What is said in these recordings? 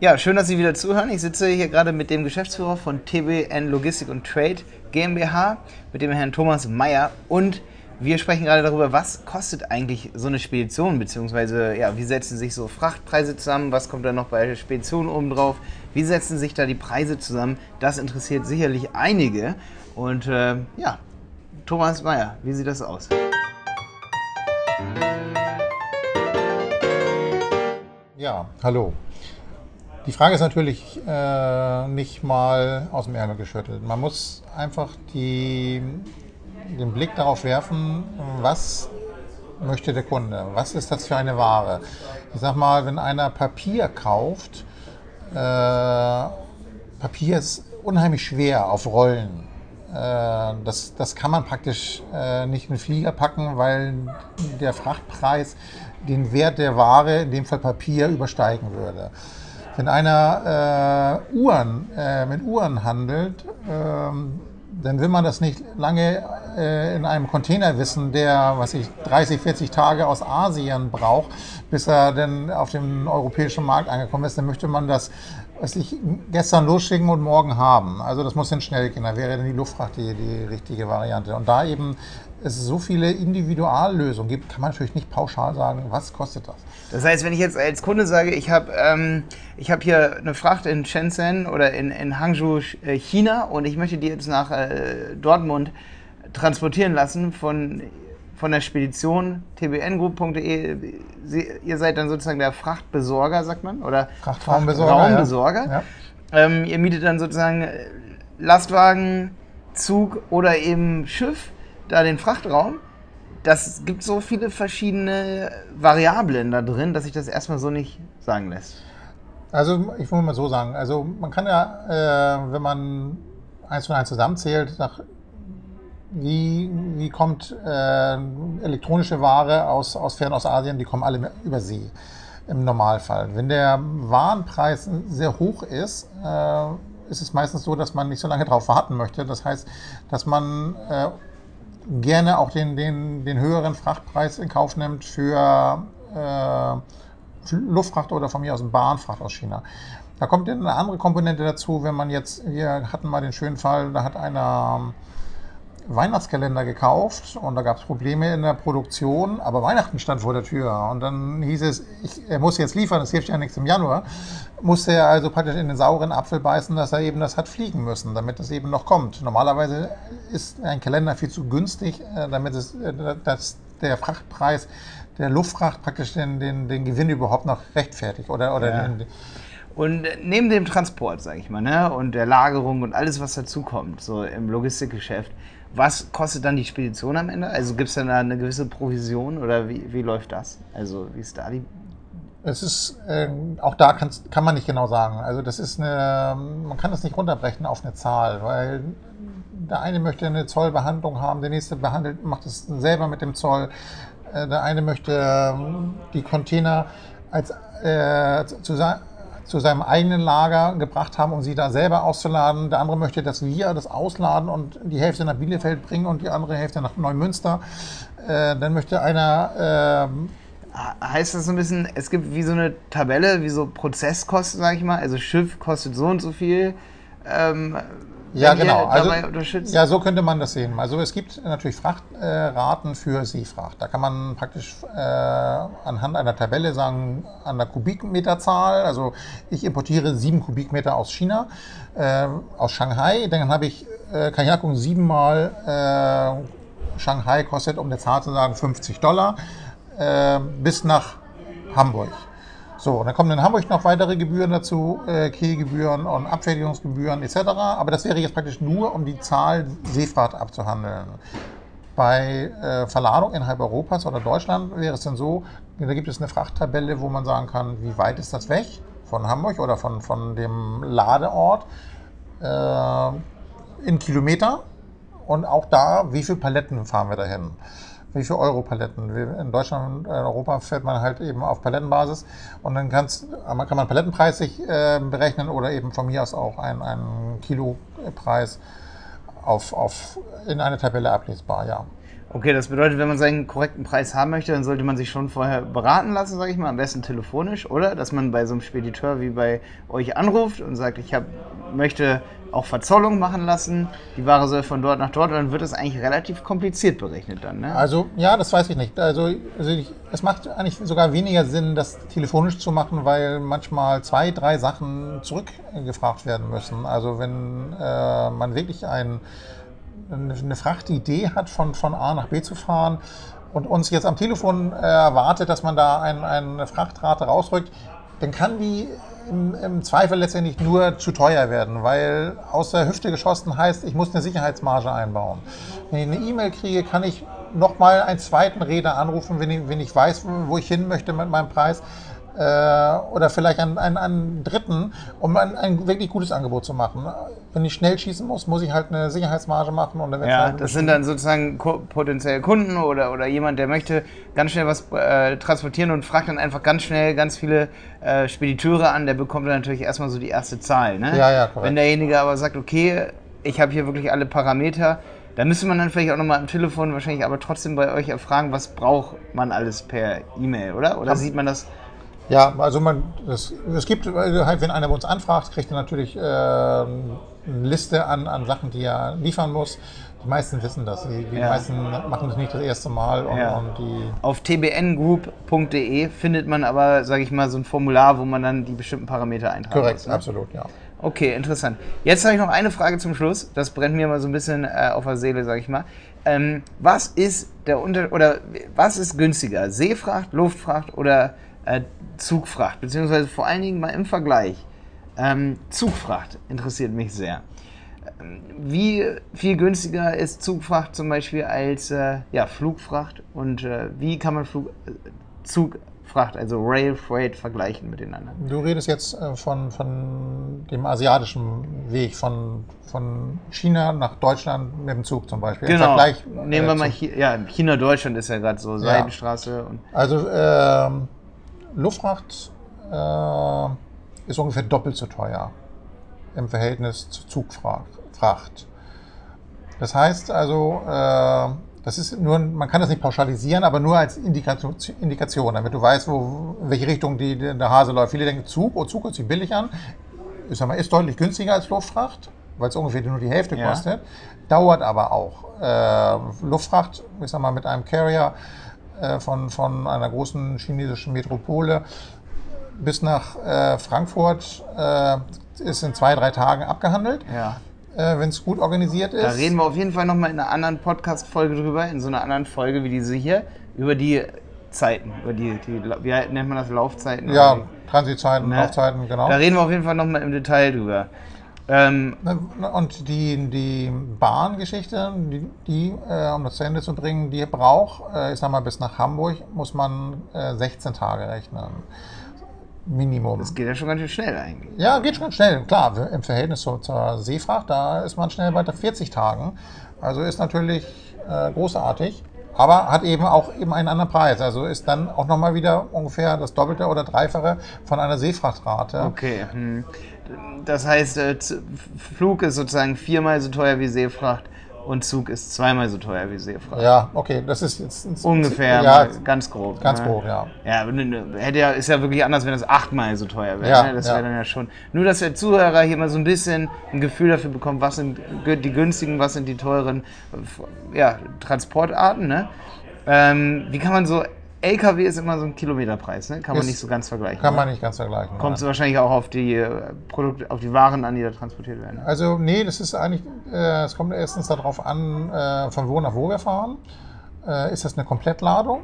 Ja, schön, dass Sie wieder zuhören. Ich sitze hier gerade mit dem Geschäftsführer von TBN Logistik und Trade GmbH, mit dem Herrn Thomas Meyer. Und wir sprechen gerade darüber, was kostet eigentlich so eine Spedition, beziehungsweise ja, wie setzen sich so Frachtpreise zusammen, was kommt da noch bei der Spedition oben drauf, wie setzen sich da die Preise zusammen. Das interessiert sicherlich einige. Und äh, ja, Thomas Meyer, wie sieht das aus? Ja, hallo. Die Frage ist natürlich äh, nicht mal aus dem Ärmel geschüttelt. Man muss einfach die, den Blick darauf werfen, was möchte der Kunde? Was ist das für eine Ware? Ich sag mal, wenn einer Papier kauft, äh, Papier ist unheimlich schwer auf Rollen. Äh, das, das kann man praktisch äh, nicht mit Flieger packen, weil der Frachtpreis den Wert der Ware, in dem Fall Papier, übersteigen würde. Wenn einer äh, Uhren, äh, mit Uhren handelt, ähm, dann will man das nicht lange äh, in einem Container wissen, der, was ich, 30, 40 Tage aus Asien braucht, bis er dann auf dem europäischen Markt angekommen ist. Dann möchte man das, was ich, gestern losschicken und morgen haben. Also das muss dann schnell gehen. Da wäre dann die Luftfracht die, die richtige Variante. Und da eben es so viele Individuallösungen gibt, kann man natürlich nicht pauschal sagen, was kostet das. Das heißt, wenn ich jetzt als Kunde sage, ich habe ähm, hab hier eine Fracht in Shenzhen oder in, in Hangzhou, äh, China und ich möchte die jetzt nach äh, Dortmund transportieren lassen von, von der Spedition tbngroup.de. Ihr seid dann sozusagen der Frachtbesorger, sagt man? Oder Frachtraumbesorger. Frachtraumbesorger. Ja. Ja. Ähm, ihr mietet dann sozusagen Lastwagen, Zug oder eben Schiff da den Frachtraum. Das gibt so viele verschiedene Variablen da drin, dass sich das erstmal so nicht sagen lässt. Also ich muss mal so sagen, also man kann ja, äh, wenn man eins von eins zusammenzählt, nach, wie, wie kommt äh, elektronische Ware aus, aus Fernostasien, die kommen alle über See im Normalfall. Wenn der Warenpreis sehr hoch ist, äh, ist es meistens so, dass man nicht so lange darauf warten möchte. Das heißt, dass man äh, gerne auch den, den, den höheren Frachtpreis in Kauf nimmt für äh, Luftfracht oder von mir aus Bahnfracht aus China. Da kommt eine andere Komponente dazu, wenn man jetzt, wir hatten mal den schönen Fall, da hat einer Weihnachtskalender gekauft und da gab es Probleme in der Produktion, aber Weihnachten stand vor der Tür und dann hieß es, ich, er muss jetzt liefern, das hilft ja nichts im Januar, musste er also praktisch in den sauren Apfel beißen, dass er eben das hat fliegen müssen, damit es eben noch kommt. Normalerweise ist ein Kalender viel zu günstig, äh, damit es, äh, dass der Frachtpreis der Luftfracht praktisch den, den, den Gewinn überhaupt noch rechtfertigt oder, oder ja. den, und neben dem Transport, sage ich mal, ne, und der Lagerung und alles, was dazukommt, so im Logistikgeschäft, was kostet dann die Spedition am Ende? Also gibt es dann da eine gewisse Provision oder wie, wie läuft das? Also wie ist da die es ist, äh, auch da kann man nicht genau sagen. Also das ist eine, man kann das nicht runterbrechen auf eine Zahl, weil der eine möchte eine Zollbehandlung haben, der nächste behandelt, macht es selber mit dem Zoll. Äh, der eine möchte ähm, die Container als, äh, zu, zu seinem eigenen Lager gebracht haben, um sie da selber auszuladen. Der andere möchte, dass wir das ausladen und die Hälfte nach Bielefeld bringen und die andere Hälfte nach Neumünster. Äh, dann möchte einer... Äh, heißt das so ein bisschen, es gibt wie so eine Tabelle, wie so Prozesskosten, sage ich mal. Also Schiff kostet so und so viel. Ähm, ja, genau. Also, ja, so könnte man das sehen. Also es gibt natürlich Frachtraten äh, für Seefracht. Da kann man praktisch äh, anhand einer Tabelle sagen, an der Kubikmeterzahl, also ich importiere sieben Kubikmeter aus China, äh, aus Shanghai, dann habe ich, äh, kann ich nachgucken, siebenmal äh, Shanghai kostet, um der Zahl zu sagen, 50 Dollar, äh, bis nach Hamburg. So, dann kommen in Hamburg noch weitere Gebühren dazu, äh, Kehlgebühren und Abfertigungsgebühren etc. Aber das wäre jetzt praktisch nur, um die Zahl Seefahrt abzuhandeln. Bei äh, Verladung innerhalb Europas oder Deutschland wäre es dann so, da gibt es eine Frachttabelle, wo man sagen kann, wie weit ist das weg von Hamburg oder von, von dem Ladeort äh, in Kilometer und auch da, wie viele Paletten fahren wir dahin wie viele Euro-Paletten. In Deutschland und Europa fährt man halt eben auf Palettenbasis und dann kann's, kann man Palettenpreis sich äh, berechnen oder eben von mir aus auch einen, einen Kilopreis auf, auf, in eine Tabelle ablesbar, ja. Okay, das bedeutet, wenn man seinen korrekten Preis haben möchte, dann sollte man sich schon vorher beraten lassen, sage ich mal, am besten telefonisch, oder? Dass man bei so einem Spediteur wie bei euch anruft und sagt, ich hab, möchte auch Verzollung machen lassen, die Ware soll von dort nach dort, dann wird das eigentlich relativ kompliziert berechnet dann, ne? Also, ja, das weiß ich nicht. Also, also ich, es macht eigentlich sogar weniger Sinn, das telefonisch zu machen, weil manchmal zwei, drei Sachen zurückgefragt werden müssen. Also, wenn äh, man wirklich ein eine Frachtidee hat, von, von A nach B zu fahren und uns jetzt am Telefon äh, erwartet, dass man da ein, eine Frachtrate rausrückt, dann kann die im, im, Zweifel letztendlich nur zu teuer werden, weil aus der Hüfte geschossen heißt, ich muss eine Sicherheitsmarge einbauen. Wenn ich eine E-Mail kriege, kann ich nochmal einen zweiten Räder anrufen, wenn ich, wenn ich weiß, wo ich hin möchte mit meinem Preis äh, oder vielleicht einen, einen, einen dritten, um ein, ein, wirklich gutes Angebot zu machen. Wenn ich schnell schießen muss, muss ich halt eine Sicherheitsmarge machen. Und dann ja, halt das sind dann sozusagen potenzielle Kunden oder, oder jemand, der möchte ganz schnell was äh, transportieren und fragt dann einfach ganz schnell ganz viele äh, Spediteure an, der bekommt dann natürlich erstmal so die erste Zahl. Ne? Ja, ja, korrekt. Wenn derjenige aber sagt, okay, ich habe hier wirklich alle Parameter, da müsste man dann vielleicht auch nochmal am Telefon wahrscheinlich aber trotzdem bei euch erfragen, was braucht man alles per E-Mail, oder? Oder sieht man das ja, also man, es, es gibt, also halt, wenn einer bei uns anfragt, kriegt er natürlich äh, eine Liste an, an Sachen, die er liefern muss. Die meisten wissen das. Die, die ja. meisten machen das nicht das erste Mal. Und, ja. und Auf tbngroup.de findet man aber, sage ich mal, so ein Formular, wo man dann die bestimmten Parameter eintragen Korrekt, muss. Ne? absolut, ja. Okay, interessant. Jetzt habe ich noch eine Frage zum Schluss. Das brennt mir mal so ein bisschen äh, auf der Seele, sage ich mal. Ähm, was ist der Unter oder was ist günstiger? Seefracht, Luftfracht oder äh, Zugfracht, beziehungsweise vor allen Dingen mal im Vergleich. Ähm, Zugfracht interessiert mich sehr. Ähm, wie viel günstiger ist Zugfracht zum Beispiel als äh, ja, Flugfracht und äh, wie kann man Flug, äh, Zugfracht, also Rail Freight, vergleichen miteinander? Du redest jetzt äh, von, von dem asiatischen Weg, von, von China nach Deutschland mit dem Zug zum Beispiel. Genau. Vergleich, Nehmen wir mal Chi ja, China-Deutschland ist ja gerade so, Seidenstraße. Ja. Und also ähm, Luftfracht äh, ist ungefähr doppelt so teuer im Verhältnis zu Zugfracht. Das heißt also, äh, das ist nur, man kann das nicht pauschalisieren, aber nur als Indikation, Indikation damit du weißt, wo, in welche Richtung die, der Hase läuft. Viele denken, Zug, oh, Zug hört sich billig an. Ich sag mal, ist deutlich günstiger als Luftfracht, weil es ungefähr nur die Hälfte ja. kostet. Dauert aber auch. Äh, Luftfracht, ich sag mal, mit einem Carrier äh, von, von einer großen chinesischen Metropole bis nach äh, Frankfurt äh, ist in zwei, drei Tagen abgehandelt. Ja. Äh, Wenn es gut organisiert ist. Da reden wir auf jeden Fall nochmal in einer anderen Podcast-Folge drüber, in so einer anderen Folge wie diese hier, über die Zeiten, über die, die wie nennt man das, Laufzeiten? Ja, Transitzeiten, ne? Laufzeiten, genau. Da reden wir auf jeden Fall nochmal im Detail drüber. Ähm, und die, die Bahngeschichte, die, die äh, um das zu Ende zu bringen, die braucht, äh, ich sag mal, bis nach Hamburg muss man äh, 16 Tage rechnen. Minimum. Das geht ja schon ganz schön schnell eigentlich. Ja, geht schon ganz schnell. Klar, im Verhältnis zur, zur Seefracht, da ist man schnell bei 40 Tagen. Also ist natürlich äh, großartig aber hat eben auch eben einen anderen Preis. Also ist dann auch nochmal wieder ungefähr das Doppelte oder Dreifache von einer Seefrachtrate. Okay. Hm. Das heißt, äh, Flug ist sozusagen viermal so teuer wie Seefracht und Zug ist zweimal so teuer wie Seefracht. Ja, okay, das ist jetzt ungefähr ja, ganz grob. Ganz ne? grob, ja. Ja, hätte ja, ist ja wirklich anders, wenn es achtmal so teuer wäre. Ja, ne? Das wäre ja. dann ja schon. Nur, dass der Zuhörer hier mal so ein bisschen ein Gefühl dafür bekommt, was sind die günstigen, was sind die teuren ja, Transportarten. Ne? Ähm, wie kann man so LKW ist immer so ein Kilometerpreis, ne? Kann man ist, nicht so ganz vergleichen. Kann man nicht ganz vergleichen. Kommt es wahrscheinlich auch auf die äh, Produkte, auf die Waren an, die da transportiert werden. Also nee, das ist eigentlich, äh, es kommt erstens darauf an, äh, von wo nach wo wir fahren. Äh, ist das eine Komplettladung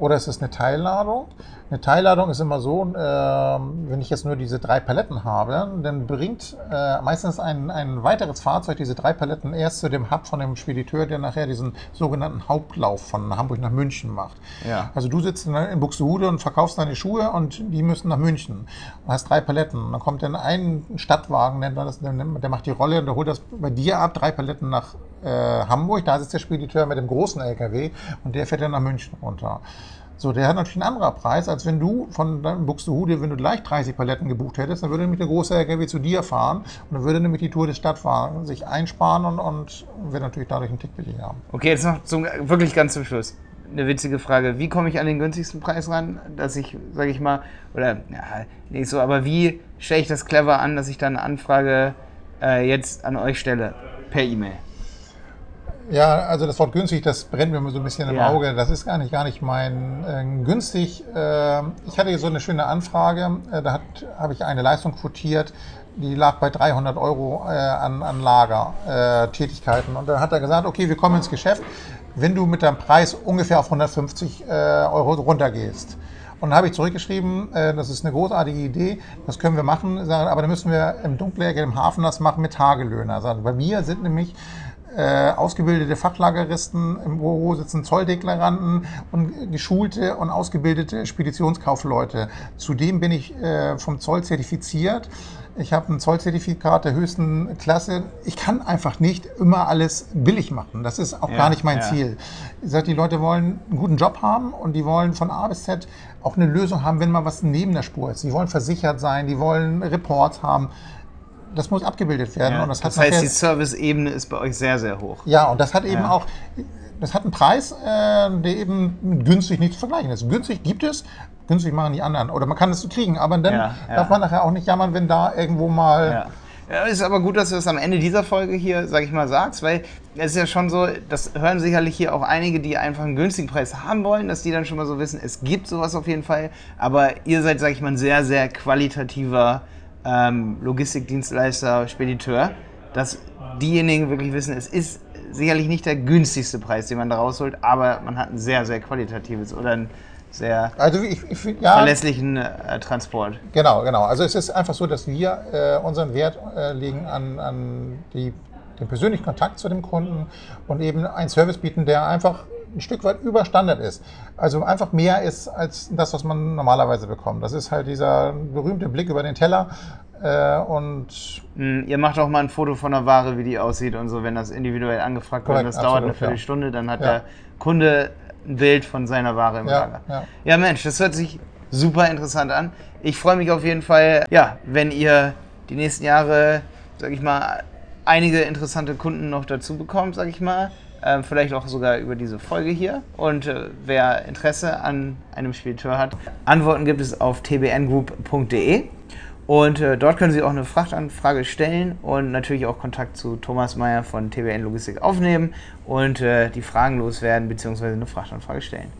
oder ist das eine Teilladung? Eine Teilladung ist immer so, äh, wenn ich jetzt nur diese drei Paletten habe, dann bringt äh, meistens ein, ein weiteres Fahrzeug diese drei Paletten erst zu dem Hub von dem Spediteur, der nachher diesen sogenannten Hauptlauf von Hamburg nach München macht. Ja. Also du sitzt in, in Buxtehude und verkaufst deine Schuhe und die müssen nach München. Du hast drei Paletten. Dann kommt dann ein Stadtwagen, nennt man das, der macht die Rolle und der holt das bei dir ab, drei Paletten nach äh, Hamburg. Da sitzt der Spediteur mit dem großen LKW und der fährt dann nach München runter. So, der hat natürlich einen anderen Preis, als wenn du von Buxtehude, wenn du gleich 30 Paletten gebucht hättest, dann würde nämlich der große LKW zu dir fahren und dann würde nämlich die Tour des Stadtfahren sich einsparen und, und wird natürlich dadurch einen Tick billiger haben. Okay, jetzt noch zum, wirklich ganz zum Schluss. Eine witzige Frage. Wie komme ich an den günstigsten Preis ran, dass ich, sage ich mal, oder, ja, nicht so, aber wie stelle ich das clever an, dass ich dann eine Anfrage äh, jetzt an euch stelle? Per E-Mail. Ja, also das Wort günstig, das brennt mir so ein bisschen im Ja. Auge. Das ist gar nicht, gar nicht mein äh, günstig. Äh, ich hatte hier so eine schöne Anfrage. Äh, da habe ich eine Leistung quotiert, die lag bei 300 Euro äh, an, an Lagertätigkeiten. Äh. Und dann hat er gesagt, okay, wir kommen ins Geschäft, wenn du mit deinem Preis ungefähr auf 150 äh, Euro runtergehst. Und dann habe ich zurückgeschrieben, äh, das ist eine großartige Idee, das können wir machen, aber dann müssen wir im Dunkelärger, im Hafen das machen mit Tagelöhner. Bei mir sind nämlich äh, ausgebildete Fachlageristen, im Büro sitzen Zolldeklaranten und geschulte und ausgebildete Speditionskaufleute. Zudem bin ich äh, vom Zoll zertifiziert. Ich habe ein Zollzertifikat der höchsten Klasse. Ich kann einfach nicht immer alles billig machen. Das ist auch Ja, gar nicht mein ja. Ziel. Ich sage, die Leute wollen einen guten Job haben und die wollen von A bis Z auch eine Lösung haben, wenn mal was neben der Spur ist. Die wollen versichert sein, die wollen Reports haben. Das muss abgebildet werden. Ja, und das, das, heißt, die Service-Ebene ist bei euch sehr, sehr hoch. ja, und das hat eben Ja. auch, das hat einen Preis, äh, der eben günstig nicht zu vergleichen ist. Günstig gibt es, günstig machen die anderen. Oder man kann es so kriegen, aber dann Ja, darf man nachher auch nicht jammern, wenn da irgendwo mal. Ja. Ja, ist aber gut, dass du das am Ende dieser Folge hier, sag ich mal, sagst, weil es ist ja schon so, das hören sicherlich hier auch einige, die einfach einen günstigen Preis haben wollen, dass die dann schon mal so wissen, es gibt sowas auf jeden Fall, aber ihr seid, sag ich mal, ein sehr, sehr qualitativer ähm, Logistikdienstleister, Spediteur, dass diejenigen wirklich wissen, es ist sicherlich nicht der günstigste Preis, den man da rausholt, aber man hat ein sehr, sehr qualitatives oder einen sehr Also ich, ich ja, verlässlichen äh, Transport. genau, genau. Also es ist einfach so, dass wir äh, unseren Wert äh, legen an, an die, den persönlichen Kontakt zu dem Kunden und eben einen Service bieten, der einfach ein Stück weit über Standard ist. Also einfach mehr ist als das, was man normalerweise bekommt. Das ist halt dieser berühmte Blick über den Teller äh, und Mm, Ihr macht auch mal ein Foto von der Ware, wie die aussieht und so, wenn das individuell angefragt wird. Das dauert eine absolut, ja. Viertelstunde, dann hat Ja. der Kunde ein Bild von seiner Ware im Ja, Lager. ja. ja, Mensch, das hört sich super interessant an. Ich freue mich auf jeden Fall, ja, wenn ihr die nächsten Jahre, sag ich mal, einige interessante Kunden noch dazu bekommt, sag ich mal. Ähm, vielleicht auch sogar über diese Folge hier. Und äh, wer Interesse an einem Spediteur hat, Antworten gibt es auf tbngroup.de. Und äh, dort können Sie auch eine Frachtanfrage stellen und natürlich auch Kontakt zu Thomas Meyer von TBN Logistik aufnehmen und äh, die Fragen loswerden bzw. eine Frachtanfrage stellen.